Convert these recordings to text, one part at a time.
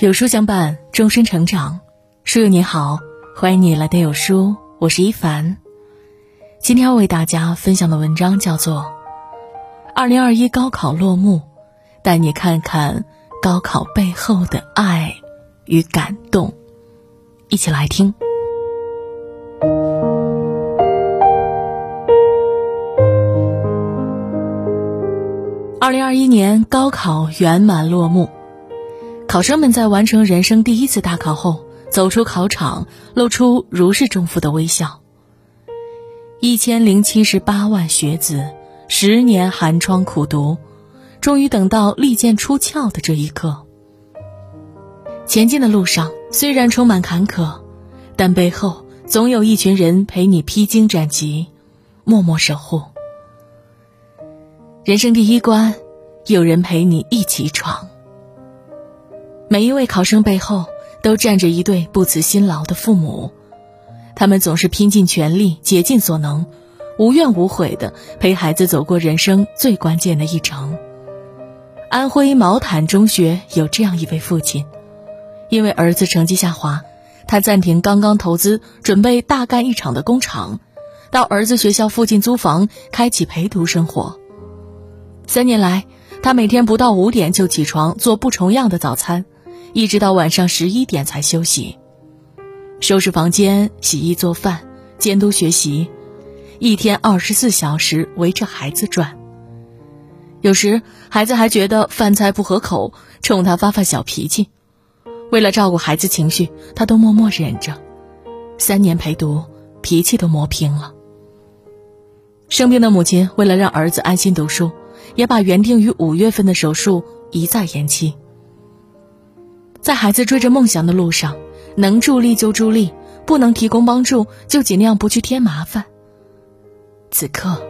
有书相伴，终身成长。书友你好，欢迎你来到有书，我是一凡。今天要为大家分享的文章叫做《二零二一高考落幕》，带你看看高考背后的爱与感动。一起来听。二零二一年高考圆满落幕。考生们在完成人生第一次大考后，走出考场，露出如释重负的微笑。一千零七十八万学子，十年寒窗苦读，终于等到利剑出鞘的这一刻。前进的路上虽然充满坎坷，但背后总有一群人陪你披荆斩棘，默默守护。人生第一关，有人陪你一起闯。每一位考生背后都站着一对不辞辛劳的父母，他们总是拼尽全力、竭尽所能、无怨无悔地陪孩子走过人生最关键的一程。安徽毛坦中学有这样一位父亲，因为儿子成绩下滑，他暂停刚刚投资准备大干一场的工厂，到儿子学校附近租房，开启陪读生活。三年来，他每天不到五点就起床做不重样的早餐。一直到晚上十一点才休息，收拾房间、洗衣做饭、监督学习，一天二十四小时围着孩子转。有时孩子还觉得饭菜不合口，冲他发发小脾气。为了照顾孩子情绪，他都默默忍着。三年陪读，脾气都磨平了。生病的母亲为了让儿子安心读书，也把原定于五月份的手术一再延期。在孩子追着梦想的路上，能助力就助力，不能提供帮助就尽量不去添麻烦。此刻，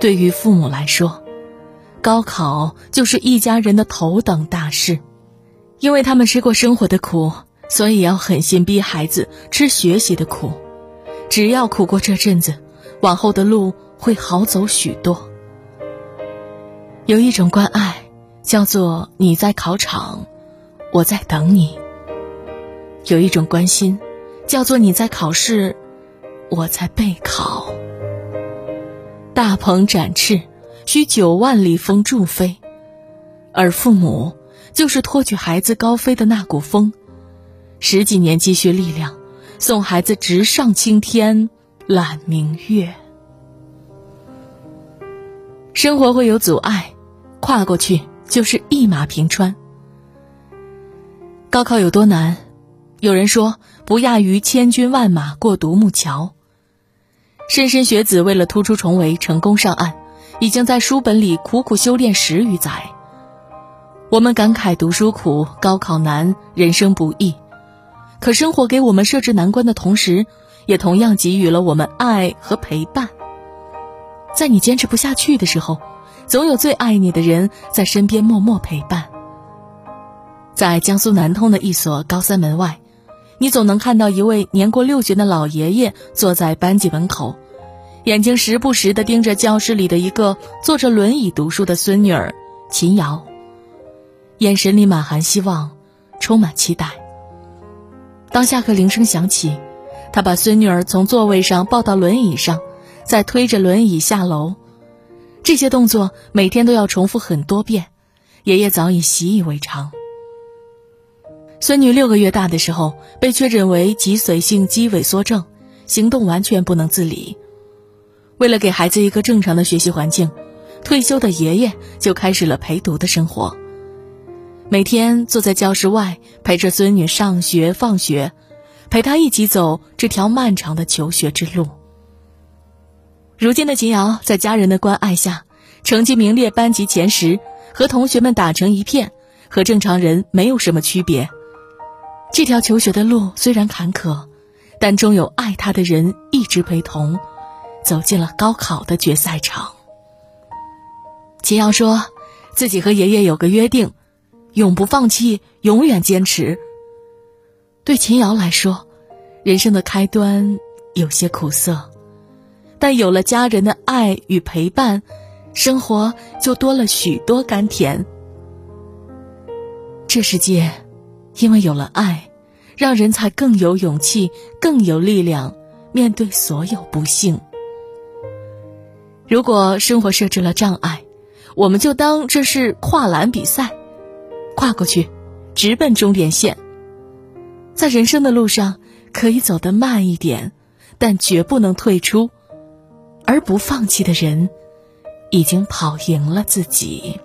对于父母来说，高考就是一家人的头等大事，因为他们吃过生活的苦，所以要狠心逼孩子吃学习的苦。只要苦过这阵子，往后的路会好走许多。有一种关爱，叫做你在考场。我在等你。有一种关心，叫做你在考试，我在备考。大鹏展翅，需九万里风助飞，而父母就是托举孩子高飞的那股风，十几年积蓄力量，送孩子直上青天，揽明月。生活会有阻碍，跨过去就是一马平川。高考有多难？有人说不亚于千军万马过独木桥。莘莘学子为了突出重围，成功上岸，已经在书本里苦苦修炼十余载。我们感慨读书苦，高考难，人生不易。可生活给我们设置难关的同时，也同样给予了我们爱和陪伴。在你坚持不下去的时候，总有最爱你的人在身边默默陪伴。在江苏南通的一所高三门外，你总能看到一位年过六旬的老爷爷坐在班级门口，眼睛时不时地盯着教室里的一个坐着轮椅读书的孙女儿秦瑶，眼神里满含希望，充满期待。当下课铃声响起，他把孙女儿从座位上抱到轮椅上，再推着轮椅下楼，这些动作每天都要重复很多遍，爷爷早已习以为常。孙女六个月大的时候，被确诊为脊髓性肌萎缩症，行动完全不能自理。为了给孩子一个正常的学习环境，退休的爷爷就开始了陪读的生活。每天坐在教室外，陪着孙女上学放学，陪她一起走这条漫长的求学之路。如今的秦瑶，在家人的关爱下，成绩名列班级前十，和同学们打成一片，和正常人没有什么区别。这条求学的路虽然坎坷，但终有爱他的人一直陪同，走进了高考的决赛场。秦瑶说：“自己和爷爷有个约定，永不放弃，永远坚持。”对秦瑶来说，人生的开端有些苦涩，但有了家人的爱与陪伴，生活就多了许多甘甜。这世界。因为有了爱，让人才更有勇气、更有力量面对所有不幸。如果生活设置了障碍，我们就当这是跨栏比赛，跨过去，直奔终点线。在人生的路上，可以走得慢一点，但绝不能退出。而不放弃的人，已经跑赢了自己。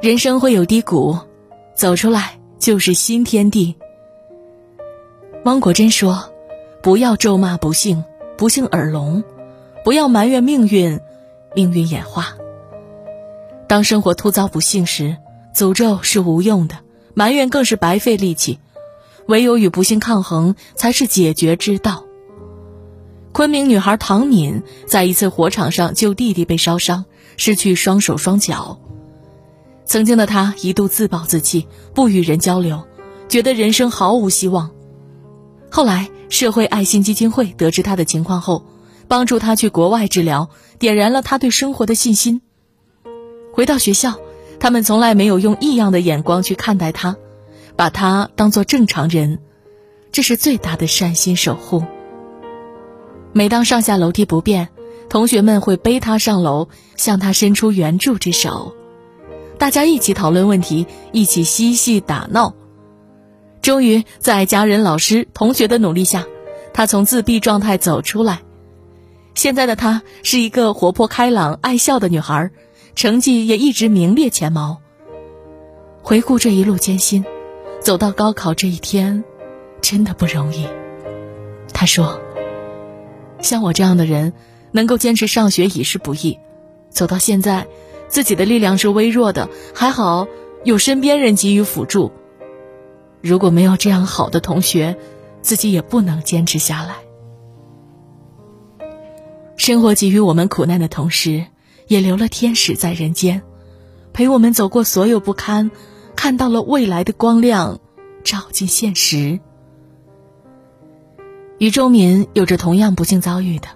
人生会有低谷，走出来就是新天地。汪国真说：“不要咒骂不幸，不幸耳聋；不要埋怨命运，命运眼花。当生活突遭不幸时，诅咒是无用的，埋怨更是白费力气。唯有与不幸抗衡，才是解决之道。”昆明女孩唐敏在一次火场上救弟弟被烧伤，失去双手双脚。曾经的他一度自暴自弃，不与人交流，觉得人生毫无希望。后来，社会爱心基金会得知他的情况后，帮助他去国外治疗，点燃了他对生活的信心。回到学校，他们从来没有用异样的眼光去看待他，把他当作正常人，这是最大的善心守护。每当上下楼梯不便，同学们会背他上楼，向他伸出援助之手。大家一起讨论问题，一起嬉戏打闹。终于在家人、老师、同学的努力下，他从自闭状态走出来。现在的他是一个活泼开朗、爱笑的女孩，成绩也一直名列前茅。回顾这一路艰辛，走到高考这一天，真的不容易。他说。像我这样的人，能够坚持上学已是不易。走到现在，自己的力量是微弱的，还好有身边人给予辅助。如果没有这样好的同学，自己也不能坚持下来。生活给予我们苦难的同时，也留了天使在人间，陪我们走过所有不堪，看到了未来的光亮，照进现实。与周敏有着同样不幸遭遇的，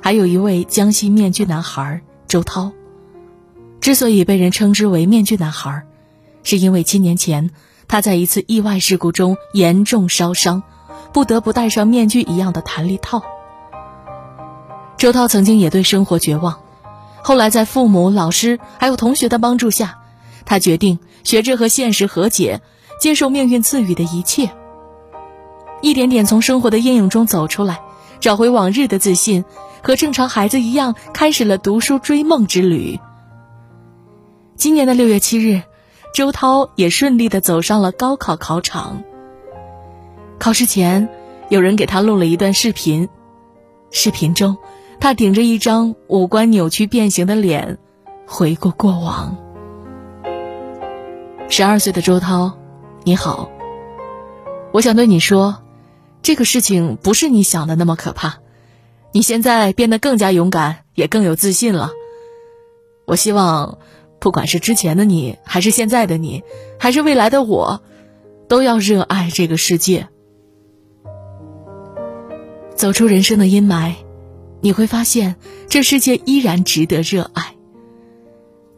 还有一位江西面具男孩周涛。之所以被人称之为“面具男孩”，是因为七年前他在一次意外事故中严重烧伤，不得不戴上面具一样的弹力套。周涛曾经也对生活绝望，后来在父母、老师还有同学的帮助下，他决定学着和现实和解，接受命运赐予的一切。一点点从生活的阴影中走出来，找回往日的自信，和正常孩子一样，开始了读书追梦之旅。今年的六月七日，周涛也顺利的走上了高考考场。考试前，有人给他录了一段视频，视频中，他顶着一张五官扭曲变形的脸，回顾过往。十二岁的周涛，你好，我想对你说。这个事情不是你想的那么可怕，你现在变得更加勇敢，也更有自信了。我希望，不管是之前的你，还是现在的你，还是未来的我，都要热爱这个世界。走出人生的阴霾，你会发现这世界依然值得热爱。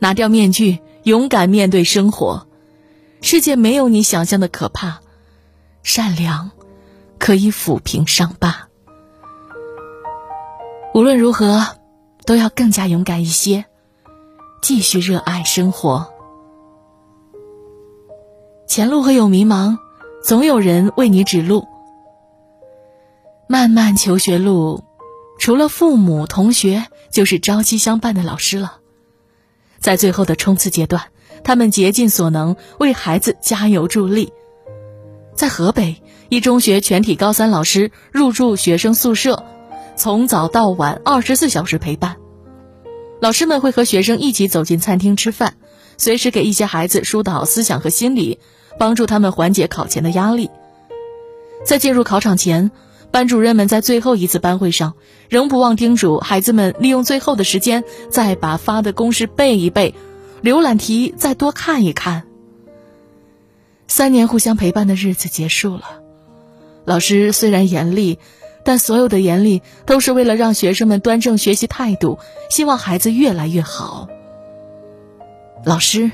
拿掉面具，勇敢面对生活，世界没有你想象的可怕，善良。可以抚平伤疤。无论如何，都要更加勇敢一些，继续热爱生活。前路会有迷茫，总有人为你指路。漫漫求学路，除了父母、同学，就是朝夕相伴的老师了。在最后的冲刺阶段，他们竭尽所能为孩子加油助力。在河北。一中学全体高三老师入住学生宿舍，从早到晚二十四小时陪伴。老师们会和学生一起走进餐厅吃饭，随时给一些孩子疏导思想和心理，帮助他们缓解考前的压力。在进入考场前，班主任们在最后一次班会上仍不忘叮嘱孩子们，利用最后的时间再把发的公式背一背，浏览题再多看一看。三年互相陪伴的日子结束了。老师虽然严厉，但所有的严厉都是为了让学生们端正学习态度，希望孩子越来越好。老师，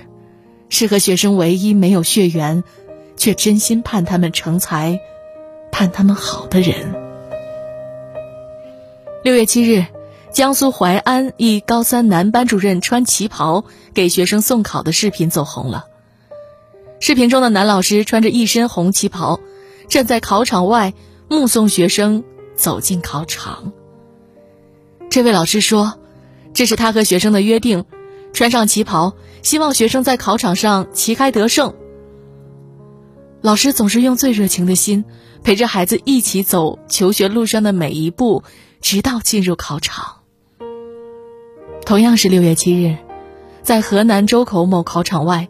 是和学生唯一没有血缘，却真心盼他们成才、盼他们好的人。六月七日，江苏淮安一高三男班主任穿旗袍给学生送考的视频走红了。视频中的男老师穿着一身红旗袍，站在考场外目送学生走进考场。这位老师说：“这是他和学生的约定，穿上旗袍，希望学生在考场上旗开得胜。”老师总是用最热情的心陪着孩子一起走求学路上的每一步，直到进入考场。同样是六月七日，在河南周口某考场外。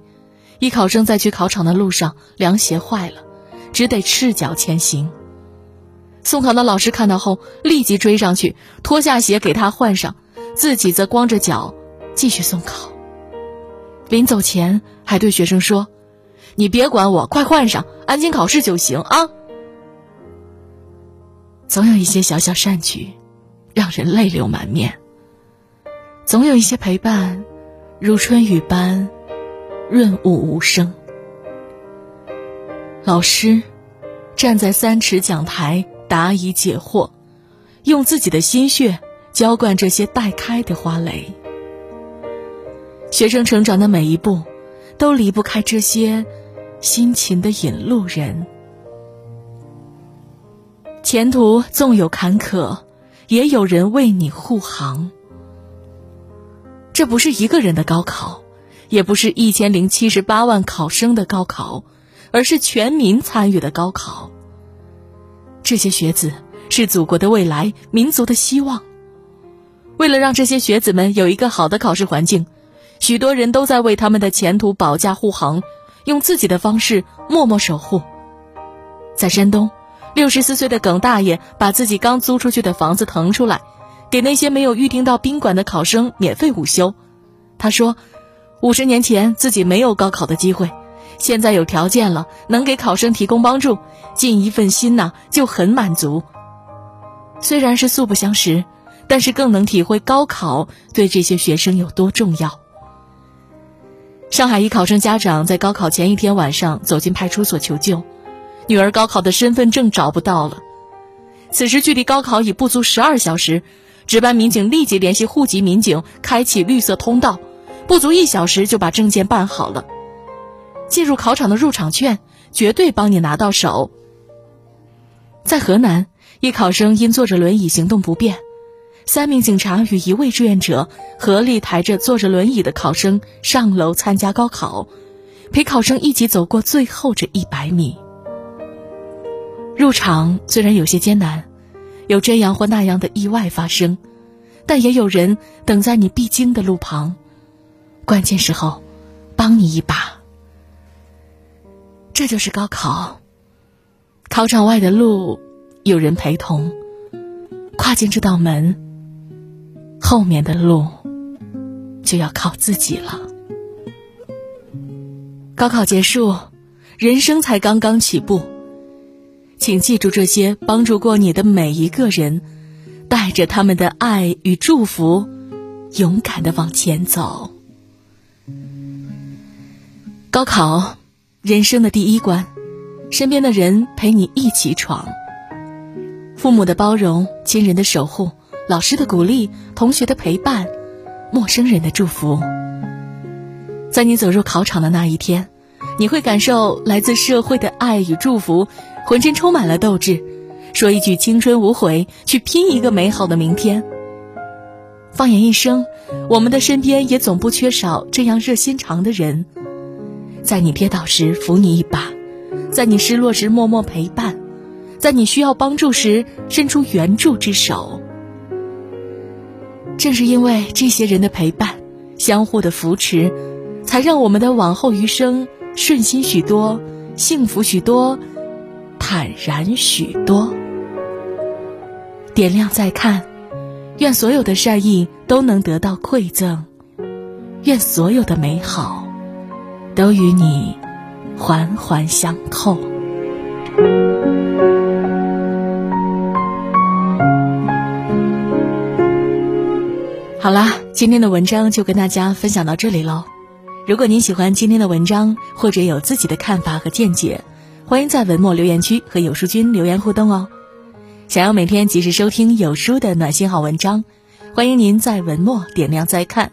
一考生在去考场的路上，凉鞋坏了，只得赤脚前行。送考的老师看到后，立即追上去，脱下鞋给他换上，自己则光着脚继续送考。临走前，还对学生说：“你别管我，快换上，安心考试就行啊。”总有一些小小善举，让人泪流满面；总有一些陪伴，如春雨般。润物无声。老师站在三尺讲台答疑解惑，用自己的心血浇灌这些待开的花蕾。学生成长的每一步，都离不开这些辛勤的引路人。前途纵有坎坷，也有人为你护航。这不是一个人的高考。也不是一千零七十八万考生的高考，而是全民参与的高考。这些学子是祖国的未来，民族的希望。为了让这些学子们有一个好的考试环境，许多人都在为他们的前途保驾护航，用自己的方式默默守护。在山东，六十四岁的耿大爷把自己刚租出去的房子腾出来，给那些没有预定到宾馆的考生免费午休。他说。五十年前自己没有高考的机会，现在有条件了，能给考生提供帮助，尽一份心呐，就很满足。虽然是素不相识，但是更能体会高考对这些学生有多重要。上海一考生家长在高考前一天晚上走进派出所求救，女儿高考的身份证找不到了。此时距离高考已不足十二小时，值班民警立即联系户籍民警，开启绿色通道。不足一小时就把证件办好了，进入考场的入场券绝对帮你拿到手。在河南，一考生因坐着轮椅行动不便，三名警察与一位志愿者合力抬着坐着轮椅的考生上楼参加高考，陪考生一起走过最后这一百米。入场虽然有些艰难，有这样或那样的意外发生，但也有人等在你必经的路旁。关键时候，帮你一把。这就是高考。考场外的路有人陪同，跨进这道门，后面的路就要靠自己了。高考结束，人生才刚刚起步。请记住这些帮助过你的每一个人，带着他们的爱与祝福，勇敢的往前走。高考，人生的第一关，身边的人陪你一起闯。父母的包容，亲人的守护，老师的鼓励，同学的陪伴，陌生人的祝福。在你走入考场的那一天，你会感受来自社会的爱与祝福，浑身充满了斗志，说一句青春无悔，去拼一个美好的明天。放眼一生，我们的身边也总不缺少这样热心肠的人。在你跌倒时扶你一把，在你失落时默默陪伴，在你需要帮助时伸出援助之手。正是因为这些人的陪伴，相互的扶持，才让我们的往后余生顺心许多，幸福许多，坦然许多。点亮再看，愿所有的善意都能得到馈赠，愿所有的美好。都与你环环相扣。好啦，今天的文章就跟大家分享到这里喽。如果您喜欢今天的文章，或者有自己的看法和见解，欢迎在文末留言区和有书君留言互动哦。想要每天及时收听有书的暖心好文章，欢迎您在文末点亮再看。